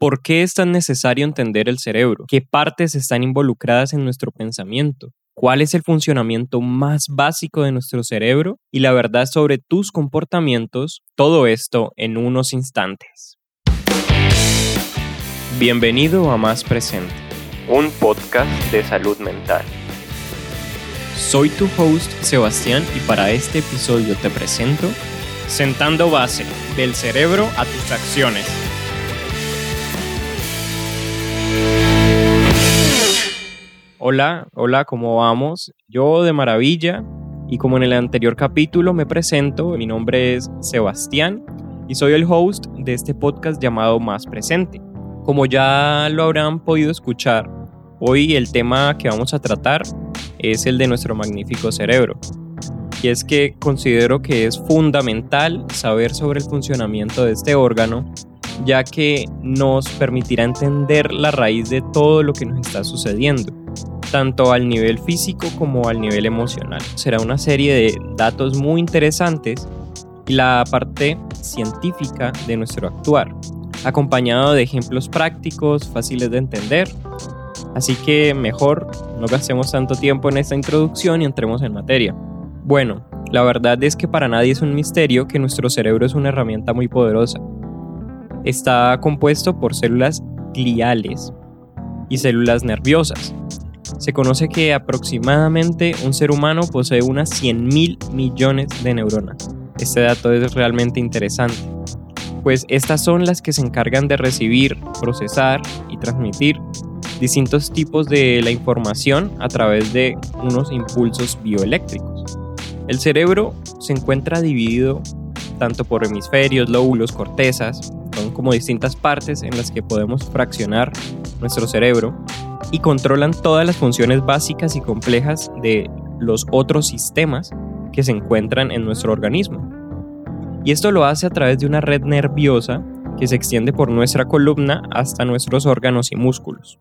¿Por qué es tan necesario entender el cerebro? ¿Qué partes están involucradas en nuestro pensamiento? ¿Cuál es el funcionamiento más básico de nuestro cerebro? Y la verdad sobre tus comportamientos, todo esto en unos instantes. Bienvenido a Más Presente, un podcast de salud mental. Soy tu host Sebastián y para este episodio te presento Sentando base del cerebro a tus acciones. Hola, hola, ¿cómo vamos? Yo de maravilla y como en el anterior capítulo me presento, mi nombre es Sebastián y soy el host de este podcast llamado Más Presente. Como ya lo habrán podido escuchar, hoy el tema que vamos a tratar es el de nuestro magnífico cerebro. Y es que considero que es fundamental saber sobre el funcionamiento de este órgano ya que nos permitirá entender la raíz de todo lo que nos está sucediendo, tanto al nivel físico como al nivel emocional. Será una serie de datos muy interesantes y la parte científica de nuestro actuar, acompañado de ejemplos prácticos fáciles de entender. Así que mejor no gastemos tanto tiempo en esta introducción y entremos en materia. Bueno, la verdad es que para nadie es un misterio que nuestro cerebro es una herramienta muy poderosa está compuesto por células gliales y células nerviosas. Se conoce que aproximadamente un ser humano posee unas 100 mil millones de neuronas. Este dato es realmente interesante, pues estas son las que se encargan de recibir, procesar y transmitir distintos tipos de la información a través de unos impulsos bioeléctricos. El cerebro se encuentra dividido tanto por hemisferios, lóbulos, cortezas, son como distintas partes en las que podemos fraccionar nuestro cerebro y controlan todas las funciones básicas y complejas de los otros sistemas que se encuentran en nuestro organismo. Y esto lo hace a través de una red nerviosa que se extiende por nuestra columna hasta nuestros órganos y músculos.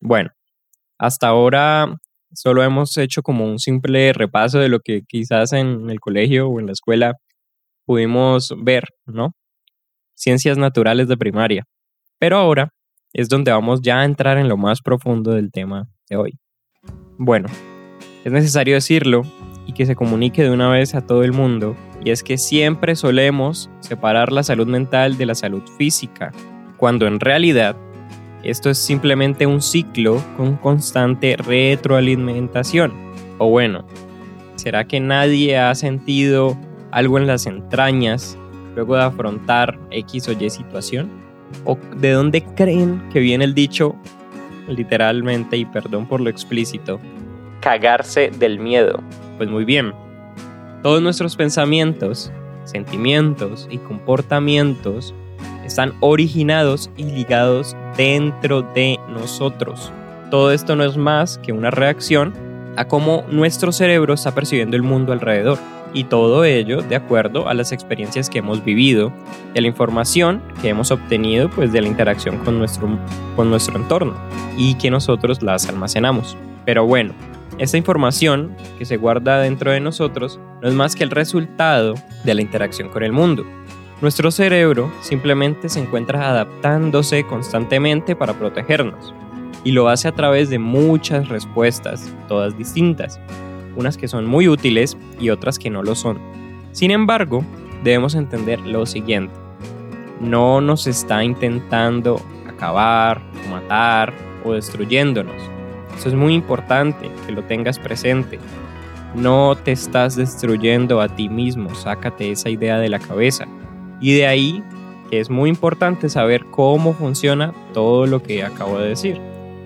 Bueno, hasta ahora solo hemos hecho como un simple repaso de lo que quizás en el colegio o en la escuela pudimos ver, ¿no? ciencias naturales de primaria. Pero ahora es donde vamos ya a entrar en lo más profundo del tema de hoy. Bueno, es necesario decirlo y que se comunique de una vez a todo el mundo, y es que siempre solemos separar la salud mental de la salud física, cuando en realidad esto es simplemente un ciclo con constante retroalimentación. O bueno, ¿será que nadie ha sentido algo en las entrañas luego de afrontar X o Y situación? ¿O de dónde creen que viene el dicho, literalmente, y perdón por lo explícito, cagarse del miedo? Pues muy bien, todos nuestros pensamientos, sentimientos y comportamientos están originados y ligados dentro de nosotros. Todo esto no es más que una reacción a cómo nuestro cerebro está percibiendo el mundo alrededor y todo ello de acuerdo a las experiencias que hemos vivido y la información que hemos obtenido pues de la interacción con nuestro, con nuestro entorno y que nosotros las almacenamos. Pero bueno, esta información que se guarda dentro de nosotros no es más que el resultado de la interacción con el mundo. Nuestro cerebro simplemente se encuentra adaptándose constantemente para protegernos y lo hace a través de muchas respuestas, todas distintas unas que son muy útiles y otras que no lo son. Sin embargo, debemos entender lo siguiente. No nos está intentando acabar, matar o destruyéndonos. Eso es muy importante que lo tengas presente. No te estás destruyendo a ti mismo, sácate esa idea de la cabeza. Y de ahí que es muy importante saber cómo funciona todo lo que acabo de decir.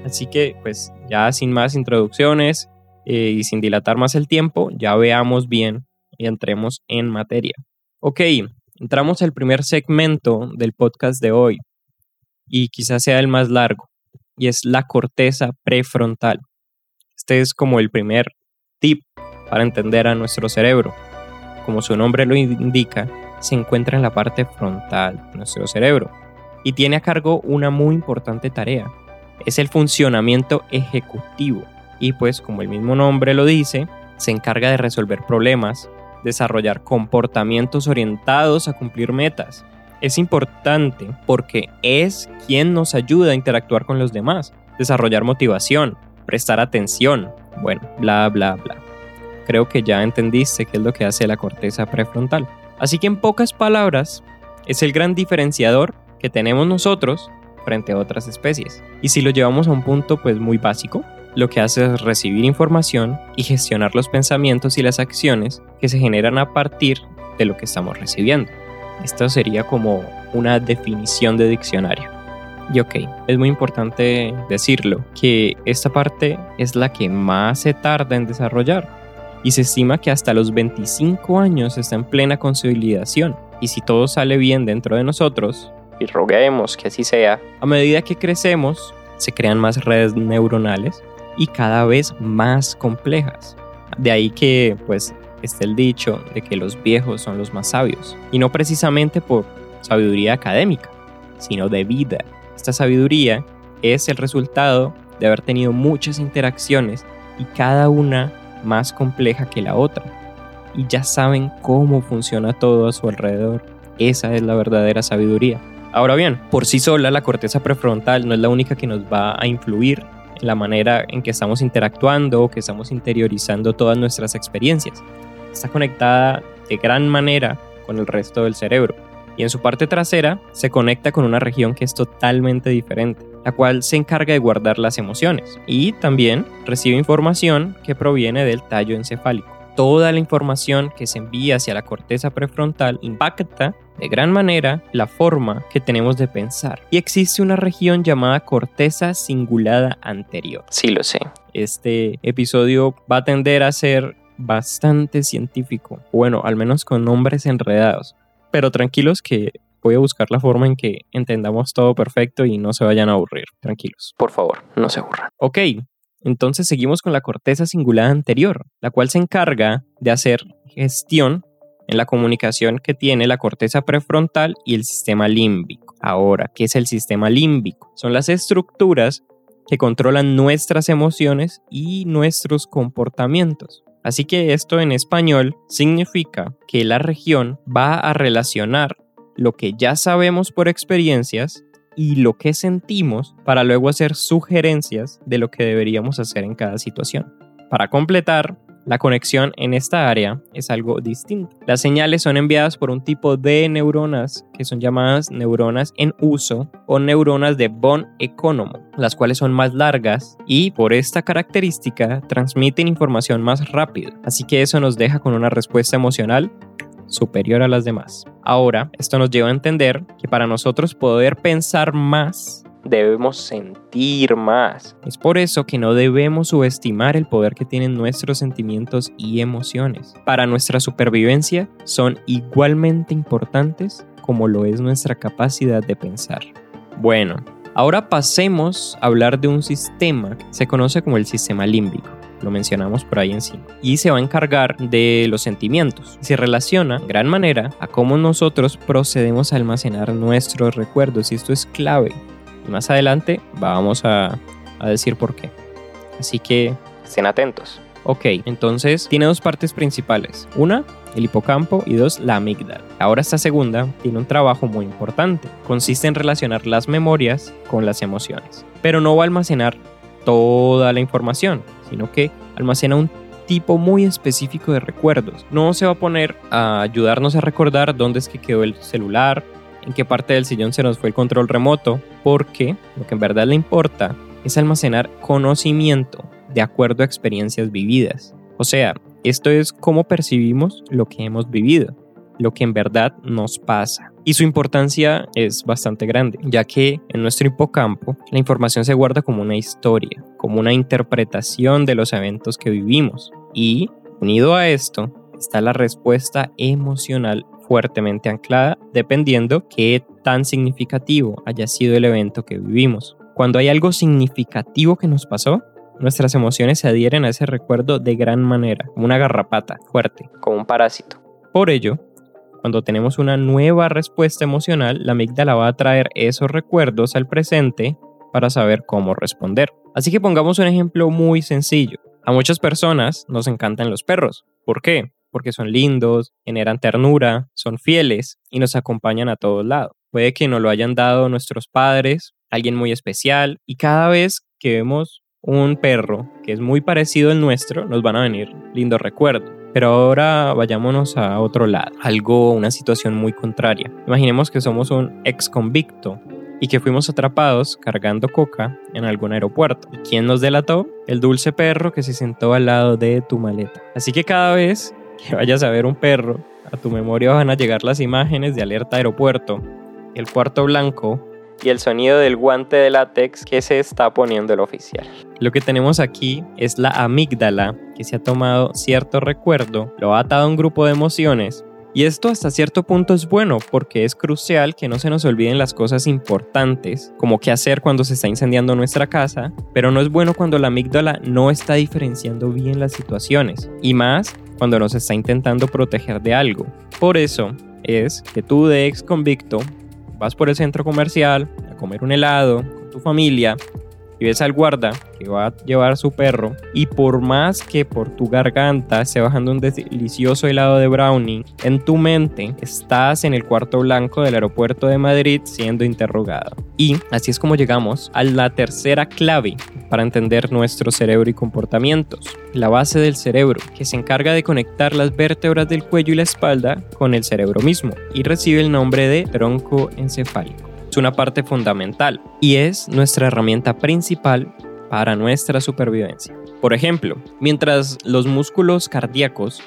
Así que pues ya sin más introducciones, eh, y sin dilatar más el tiempo, ya veamos bien y entremos en materia. Ok, entramos al primer segmento del podcast de hoy y quizás sea el más largo y es la corteza prefrontal. Este es como el primer tip para entender a nuestro cerebro. Como su nombre lo indica, se encuentra en la parte frontal de nuestro cerebro y tiene a cargo una muy importante tarea. Es el funcionamiento ejecutivo y pues como el mismo nombre lo dice, se encarga de resolver problemas, desarrollar comportamientos orientados a cumplir metas es importante porque es quien nos ayuda a interactuar con los demás, desarrollar motivación, prestar atención, bueno, bla, bla, bla. Creo que ya entendiste qué es lo que hace la corteza prefrontal. Así que en pocas palabras, es el gran diferenciador que tenemos nosotros frente a otras especies. Y si lo llevamos a un punto pues muy básico, lo que hace es recibir información y gestionar los pensamientos y las acciones que se generan a partir de lo que estamos recibiendo. Esto sería como una definición de diccionario. Y ok, es muy importante decirlo, que esta parte es la que más se tarda en desarrollar y se estima que hasta los 25 años está en plena consolidación. Y si todo sale bien dentro de nosotros, y roguemos que así sea, a medida que crecemos, se crean más redes neuronales y cada vez más complejas. De ahí que, pues, está el dicho de que los viejos son los más sabios, y no precisamente por sabiduría académica, sino de vida. Esta sabiduría es el resultado de haber tenido muchas interacciones y cada una más compleja que la otra. Y ya saben cómo funciona todo a su alrededor. Esa es la verdadera sabiduría. Ahora bien, por sí sola la corteza prefrontal no es la única que nos va a influir la manera en que estamos interactuando o que estamos interiorizando todas nuestras experiencias. Está conectada de gran manera con el resto del cerebro. Y en su parte trasera se conecta con una región que es totalmente diferente, la cual se encarga de guardar las emociones. Y también recibe información que proviene del tallo encefálico. Toda la información que se envía hacia la corteza prefrontal impacta de gran manera la forma que tenemos de pensar. Y existe una región llamada corteza cingulada anterior. Sí, lo sé. Este episodio va a tender a ser bastante científico, bueno, al menos con nombres enredados. Pero tranquilos que voy a buscar la forma en que entendamos todo perfecto y no se vayan a aburrir, tranquilos. Por favor, no se aburran. Ok, entonces seguimos con la corteza cingulada anterior, la cual se encarga de hacer gestión en la comunicación que tiene la corteza prefrontal y el sistema límbico. Ahora, ¿qué es el sistema límbico? Son las estructuras que controlan nuestras emociones y nuestros comportamientos. Así que esto en español significa que la región va a relacionar lo que ya sabemos por experiencias y lo que sentimos para luego hacer sugerencias de lo que deberíamos hacer en cada situación. Para completar, la conexión en esta área es algo distinto. Las señales son enviadas por un tipo de neuronas que son llamadas neuronas en uso o neuronas de von Economo, las cuales son más largas y por esta característica transmiten información más rápido. Así que eso nos deja con una respuesta emocional superior a las demás. Ahora, esto nos lleva a entender que para nosotros poder pensar más debemos sentir más. Es por eso que no debemos subestimar el poder que tienen nuestros sentimientos y emociones. Para nuestra supervivencia son igualmente importantes como lo es nuestra capacidad de pensar. Bueno, ahora pasemos a hablar de un sistema que se conoce como el sistema límbico lo mencionamos por ahí encima, y se va a encargar de los sentimientos. Se relaciona en gran manera a cómo nosotros procedemos a almacenar nuestros recuerdos y esto es clave más adelante vamos a, decir por qué. Así que estén atentos. Ok, entonces tiene dos partes principales. Una, el hipocampo y dos, la amígdala. Ahora esta segunda tiene un trabajo muy importante. Consiste en relacionar las memorias con las emociones. Pero no va a almacenar toda la información, sino que almacena un tipo muy específico de recuerdos. No se va a poner a ayudarnos a recordar dónde es que quedó el celular, en qué parte del sillón se nos fue el control remoto, porque lo que en verdad le importa es almacenar conocimiento de acuerdo a experiencias vividas. O sea, esto es cómo percibimos lo que hemos vivido, lo que en verdad nos pasa. Y su importancia es bastante grande, ya que en nuestro hipocampo la información se guarda como una historia, como una interpretación de los eventos que vivimos. Y, unido a esto, está la respuesta emocional fuertemente anclada dependiendo qué tan significativo haya sido el evento que vivimos. Cuando hay algo significativo que nos pasó, nuestras emociones se adhieren a ese recuerdo de gran manera, como una garrapata fuerte. Como un parásito. Por ello, cuando tenemos una nueva respuesta emocional, la amígdala va a traer esos recuerdos al presente para saber cómo responder. Así que pongamos un ejemplo muy sencillo. A muchas personas nos encantan los perros. ¿Por qué? Porque son lindos, generan ternura, son fieles y nos acompañan a todos lados. Puede que nos lo hayan dado nuestros padres, alguien muy especial, y cada vez que vemos un perro que es muy parecido al nuestro, nos van a venir lindos recuerdos. Pero ahora vayámonos a otro lado, algo, una situación muy contraria. Imaginemos que somos un ex convicto y que fuimos atrapados cargando coca en algún aeropuerto. ¿Y quién nos delató? El dulce perro que se sentó al lado de tu maleta. Así que cada vez que vayas a ver un perro, a tu memoria van a llegar las imágenes de alerta aeropuerto, el cuarto blanco y el sonido del guante de látex que se está poniendo el oficial. Lo que tenemos aquí es la amígdala que se ha tomado cierto recuerdo, lo ha atado a un grupo de emociones y esto hasta cierto punto es bueno porque es crucial que no se nos olviden las cosas importantes, como qué hacer cuando se está incendiando nuestra casa, pero no es bueno cuando la amígdala no está diferenciando bien las situaciones, y más cuando nos está intentando proteger de algo. Por eso es que tú de ex convicto vas por el centro comercial a comer un helado con tu familia y ves al guarda que va a llevar a su perro y por más que por tu garganta esté bajando un delicioso helado de brownie, en tu mente estás en el cuarto blanco del aeropuerto de Madrid siendo interrogado. Y así es como llegamos a la tercera clave para entender nuestro cerebro y comportamientos, la base del cerebro, que se encarga de conectar las vértebras del cuello y la espalda con el cerebro mismo y recibe el nombre de tronco encefálico es una parte fundamental y es nuestra herramienta principal para nuestra supervivencia. Por ejemplo, mientras los músculos cardíacos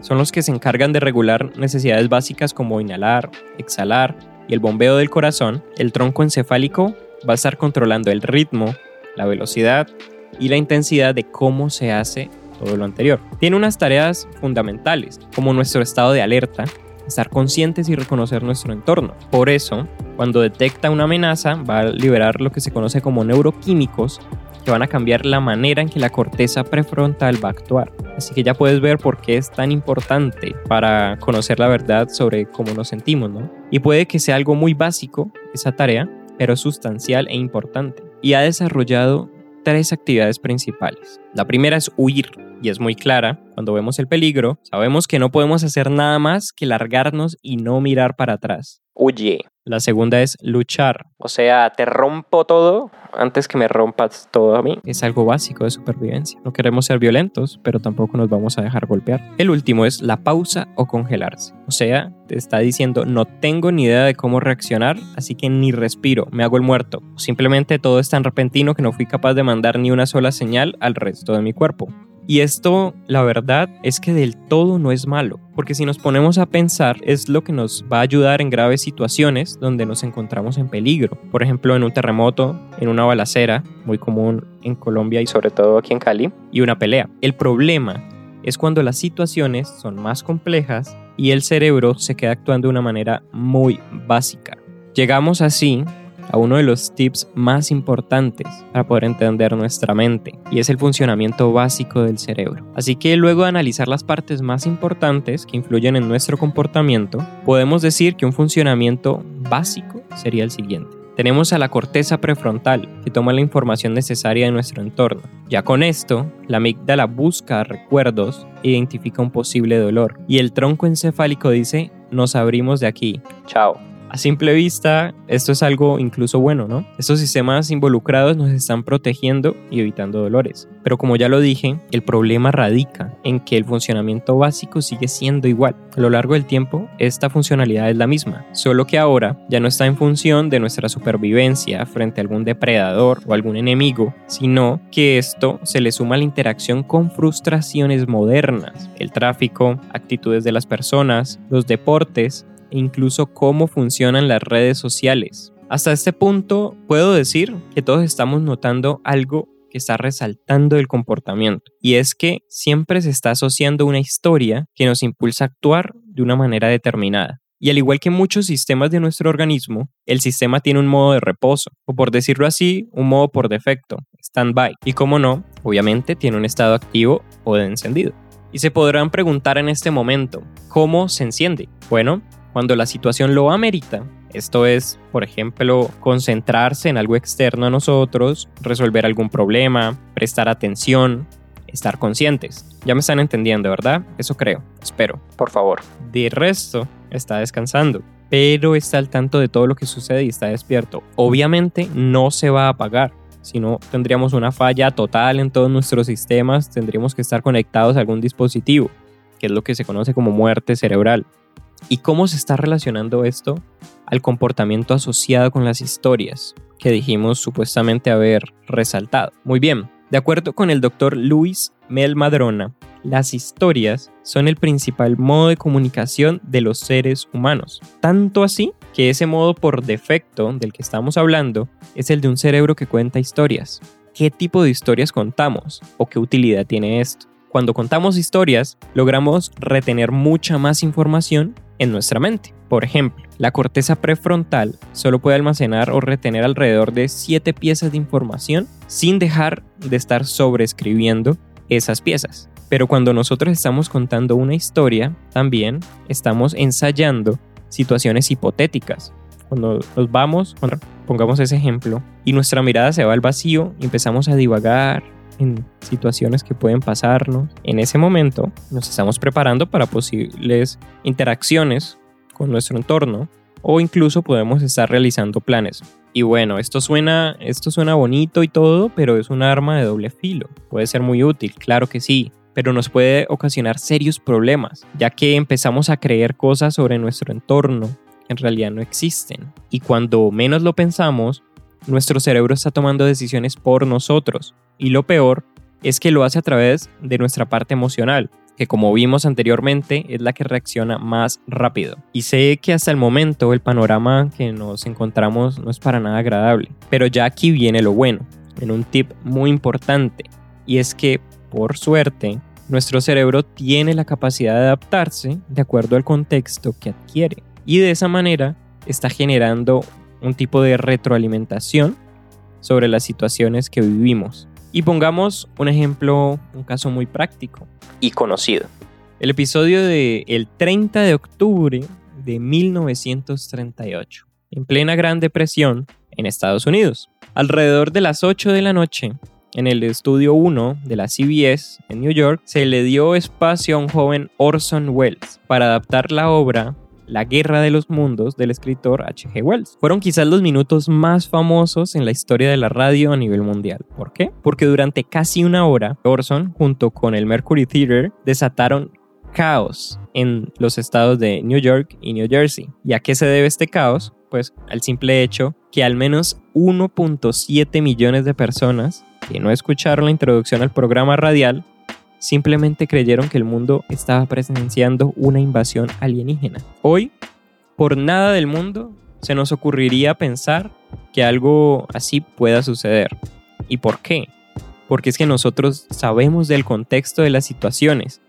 son los que se encargan de regular necesidades básicas como inhalar, exhalar el bombeo del corazón, el tronco encefálico va a estar controlando el ritmo, la velocidad y la intensidad de cómo se hace todo lo anterior. Tiene unas tareas fundamentales, como nuestro estado de alerta, estar conscientes y reconocer nuestro entorno. Por eso, cuando detecta una amenaza, va a liberar lo que se conoce como neuroquímicos que van a cambiar la manera en que la corteza prefrontal va a actuar. Así que ya puedes ver por qué es tan importante para conocer la verdad sobre cómo nos sentimos, ¿no? Y puede que sea algo muy básico esa tarea, pero sustancial e importante. Y ha desarrollado tres actividades principales. La primera es huir, y es muy clara. Cuando vemos el peligro, sabemos que no podemos hacer nada más que largarnos y no mirar para atrás. Huye. La segunda es luchar. O sea, te rompo todo antes que me rompas todo a mí. Es algo básico de supervivencia. No queremos ser violentos, pero tampoco nos vamos a dejar golpear. El último es la pausa o congelarse. O sea, te está diciendo no tengo ni idea de cómo reaccionar, así que ni respiro, me hago el muerto. Simplemente todo es tan repentino que no fui capaz de mandar ni una sola señal al resto de mi cuerpo. Y esto, la verdad, es que del todo no es malo, porque si nos ponemos a pensar, es lo que nos va a ayudar en graves situaciones donde nos encontramos en peligro. Por ejemplo, en un terremoto, en una balacera, muy común en Colombia y sobre todo aquí en Cali, y una pelea. El problema es cuando las situaciones son más complejas y el cerebro se queda actuando de una manera muy básica. Llegamos así a uno de los tips más importantes para poder entender nuestra mente y es el funcionamiento básico del cerebro. Así que luego de analizar las partes más importantes que influyen en nuestro comportamiento, podemos decir que un funcionamiento básico sería el siguiente. Tenemos a la corteza prefrontal, que toma la información necesaria de nuestro entorno. Ya con esto, la amígdala busca recuerdos e identifica un posible dolor. Y el tronco encefálico dice, nos abrimos de aquí. Chao. A simple vista, esto es algo incluso bueno, ¿no? Estos sistemas involucrados nos están protegiendo y evitando dolores. Pero como ya lo dije, el problema radica en que el funcionamiento básico sigue siendo igual. A lo largo del tiempo, esta funcionalidad es la misma, solo que ahora ya no está en función de nuestra supervivencia frente a algún depredador o algún enemigo, sino que esto se le suma a la interacción con frustraciones modernas, el tráfico, actitudes de las personas, los deportes incluso cómo funcionan las redes sociales. Hasta este punto puedo decir que todos estamos notando algo que está resaltando el comportamiento y es que siempre se está asociando una historia que nos impulsa a actuar de una manera determinada. Y al igual que muchos sistemas de nuestro organismo, el sistema tiene un modo de reposo, o por decirlo así, un modo por defecto, stand-by. Y como no, obviamente tiene un estado activo o de encendido. Y se podrán preguntar en este momento, ¿cómo se enciende? Bueno, cuando la situación lo amerita. Esto es, por ejemplo, concentrarse en algo externo a nosotros, resolver algún problema, prestar atención, estar conscientes. Ya me están entendiendo, ¿verdad? Eso creo, espero. Por favor. De resto, está descansando, pero está al tanto de todo lo que sucede y está despierto. Obviamente no se va a apagar, si no tendríamos una falla total en todos nuestros sistemas, tendríamos que estar conectados a algún dispositivo, que es lo que se conoce como muerte cerebral. ¿Y cómo se está relacionando esto al comportamiento asociado con las historias que dijimos supuestamente haber resaltado? Muy bien, de acuerdo con el doctor Luis Mel Madrona, las historias son el principal modo de comunicación de los seres humanos. Tanto así que ese modo por defecto del que estamos hablando es el de un cerebro que cuenta historias. ¿Qué tipo de historias contamos? ¿O qué utilidad tiene esto? Cuando contamos historias, logramos retener mucha más información en nuestra mente. Por ejemplo, la corteza prefrontal solo puede almacenar o retener alrededor de 7 piezas de información sin dejar de estar sobreescribiendo esas piezas. Pero cuando nosotros estamos contando una historia, también estamos ensayando situaciones hipotéticas. Cuando nos vamos, pongamos ese ejemplo, y nuestra mirada se va al vacío y empezamos a divagar en situaciones que pueden pasarnos, en ese momento nos estamos preparando para posibles interacciones con nuestro entorno o incluso podemos estar realizando planes. Y bueno, esto suena, esto suena bonito y todo, pero es un arma de doble filo. Puede ser muy útil, claro que sí, pero nos puede ocasionar serios problemas, ya que empezamos a creer cosas sobre nuestro entorno que en realidad no existen. Y cuando menos lo pensamos, nuestro cerebro está tomando decisiones por nosotros. Y lo peor es que lo hace a través de nuestra parte emocional, que como vimos anteriormente es la que reacciona más rápido. Y sé que hasta el momento el panorama que nos encontramos no es para nada agradable, pero ya aquí viene lo bueno, en un tip muy importante, y es que por suerte, nuestro cerebro tiene la capacidad de adaptarse de acuerdo al contexto que adquiere y de esa manera está generando un tipo de retroalimentación sobre las situaciones que vivimos. Y pongamos un ejemplo, un caso muy práctico y conocido. El episodio de el 30 de octubre de 1938, en plena Gran Depresión en Estados Unidos. Alrededor de las 8 de la noche, en el estudio 1 de la CBS en New York, se le dio espacio a un joven Orson Welles para adaptar la obra La Guerra de los Mundos del escritor H.G. Wells. Fueron quizás los minutos más famosos en la historia de la radio a nivel mundial. ¿Por qué? Porque durante casi una hora, Orson, junto con el Mercury Theater, desataron caos en los estados de New York y New Jersey. ¿Y a qué se debe este caos? Pues al simple hecho que al menos 1.7 millones de personas que no escucharon la introducción al programa radial simplemente creyeron que el mundo estaba presenciando una invasión alienígena. Hoy, por nada del mundo, se nos ocurriría pensar que algo así pueda suceder. ¿Y por qué? Porque es que nosotros sabemos del contexto de las situaciones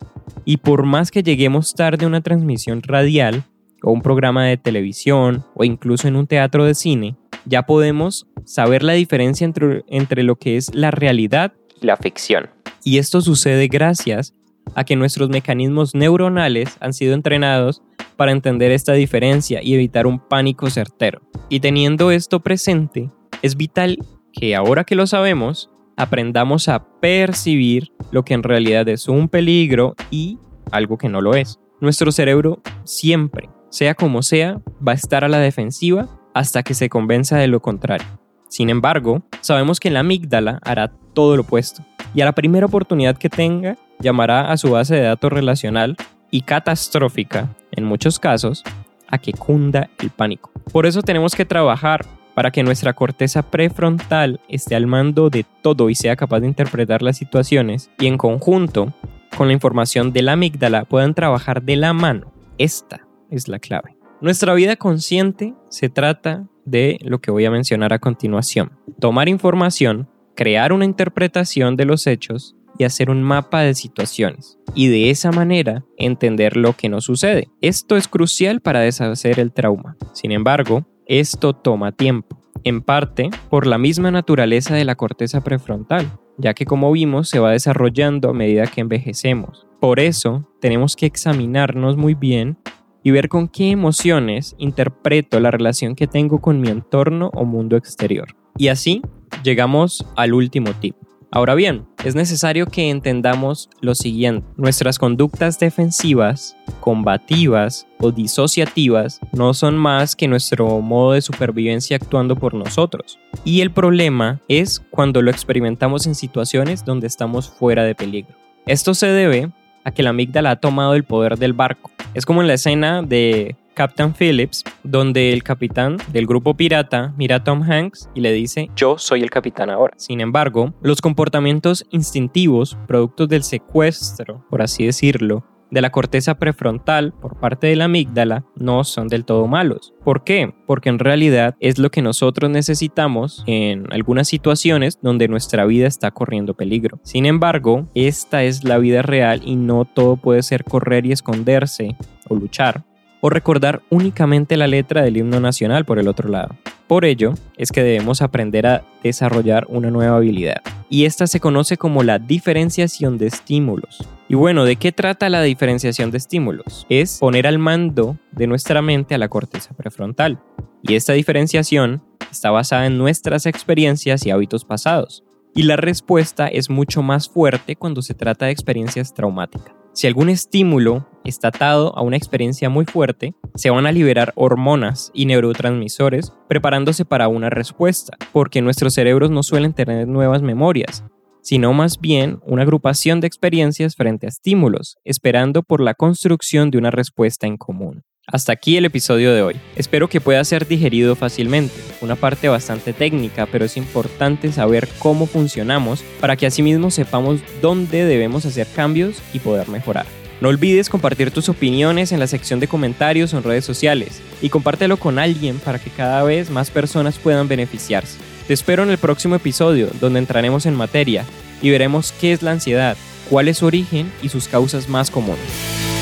y por más que lleguemos tarde a una transmisión radial o un programa de televisión o incluso en un teatro de cine, ya podemos saber la diferencia entre, entre lo que es la realidad y la ficción. Y esto sucede gracias a que nuestros mecanismos neuronales han sido entrenados para entender esta diferencia y evitar un pánico certero. Y teniendo esto presente, es vital que ahora que lo sabemos, aprendamos a percibir lo que en realidad es un peligro y algo que no lo es. Nuestro cerebro siempre, sea como sea, va a estar a la defensiva hasta que se convenza de lo contrario. Sin embargo, sabemos que la amígdala hará todo lo opuesto y a la primera oportunidad que tenga llamará a su base de datos relacional y catastrófica, en muchos casos, a que cunda el pánico. Por eso tenemos que trabajar para que nuestra corteza prefrontal esté al mando de todo y sea capaz de interpretar las situaciones y en conjunto con la información de la amígdala puedan trabajar de la mano. Esta es la clave. Nuestra vida consciente se trata de lo que voy a mencionar a continuación. Tomar información, crear una interpretación de los hechos y hacer un mapa de situaciones. Y de esa manera entender lo que nos sucede. Esto es crucial para deshacer el trauma. Sin embargo, esto toma tiempo. En parte por la misma naturaleza de la corteza prefrontal, ya que como vimos se va desarrollando a medida que envejecemos. Por eso tenemos que examinarnos muy bien y ver con qué emociones interpreto la relación que tengo con mi entorno o mundo exterior. Y así llegamos al último tip. Ahora bien, es necesario que entendamos lo siguiente. Nuestras conductas defensivas, combativas o disociativas no son más que nuestro modo de supervivencia actuando por nosotros. Y el problema es cuando lo experimentamos en situaciones donde estamos fuera de peligro. Esto se debe a que la amígdala ha tomado el poder del barco. Es como en la escena de Captain Phillips, donde el capitán del grupo pirata mira a Tom Hanks y le dice, yo soy el capitán ahora. Sin embargo, los comportamientos instintivos, productos del secuestro, por así decirlo, de la corteza prefrontal por parte de la amígdala no son del todo malos. ¿Por qué? Porque en realidad es lo que nosotros necesitamos en algunas situaciones donde nuestra vida está corriendo peligro. Sin embargo, esta es la vida real y no todo puede ser correr y esconderse o luchar o recordar únicamente la letra del himno nacional por el otro lado. Por ello, es que debemos aprender a desarrollar una nueva habilidad, y esta se conoce como la diferenciación de estímulos. Y bueno, ¿de qué trata la diferenciación de estímulos? Es poner al mando de nuestra mente a la corteza prefrontal. Y esta diferenciación está basada en nuestras experiencias y hábitos pasados. Y la respuesta es mucho más fuerte cuando se trata de experiencias traumáticas. Si algún estímulo está atado a una experiencia muy fuerte, se van a liberar hormonas y neurotransmisores preparándose para una respuesta, porque nuestros cerebros no suelen tener nuevas memorias, sino más bien una agrupación de experiencias frente a estímulos, esperando por la construcción de una respuesta en común. Hasta aquí el episodio de hoy. Espero que pueda ser digerido fácilmente. Una parte bastante técnica, pero es importante saber cómo funcionamos para que asimismo sepamos dónde debemos hacer cambios y poder mejorar. No olvides compartir tus opiniones en la sección de comentarios o en redes sociales y compártelo con alguien para que cada vez más personas puedan beneficiarse. Te espero en el próximo episodio donde entraremos en materia y veremos qué es la ansiedad, cuál es su origen y sus causas más comunes.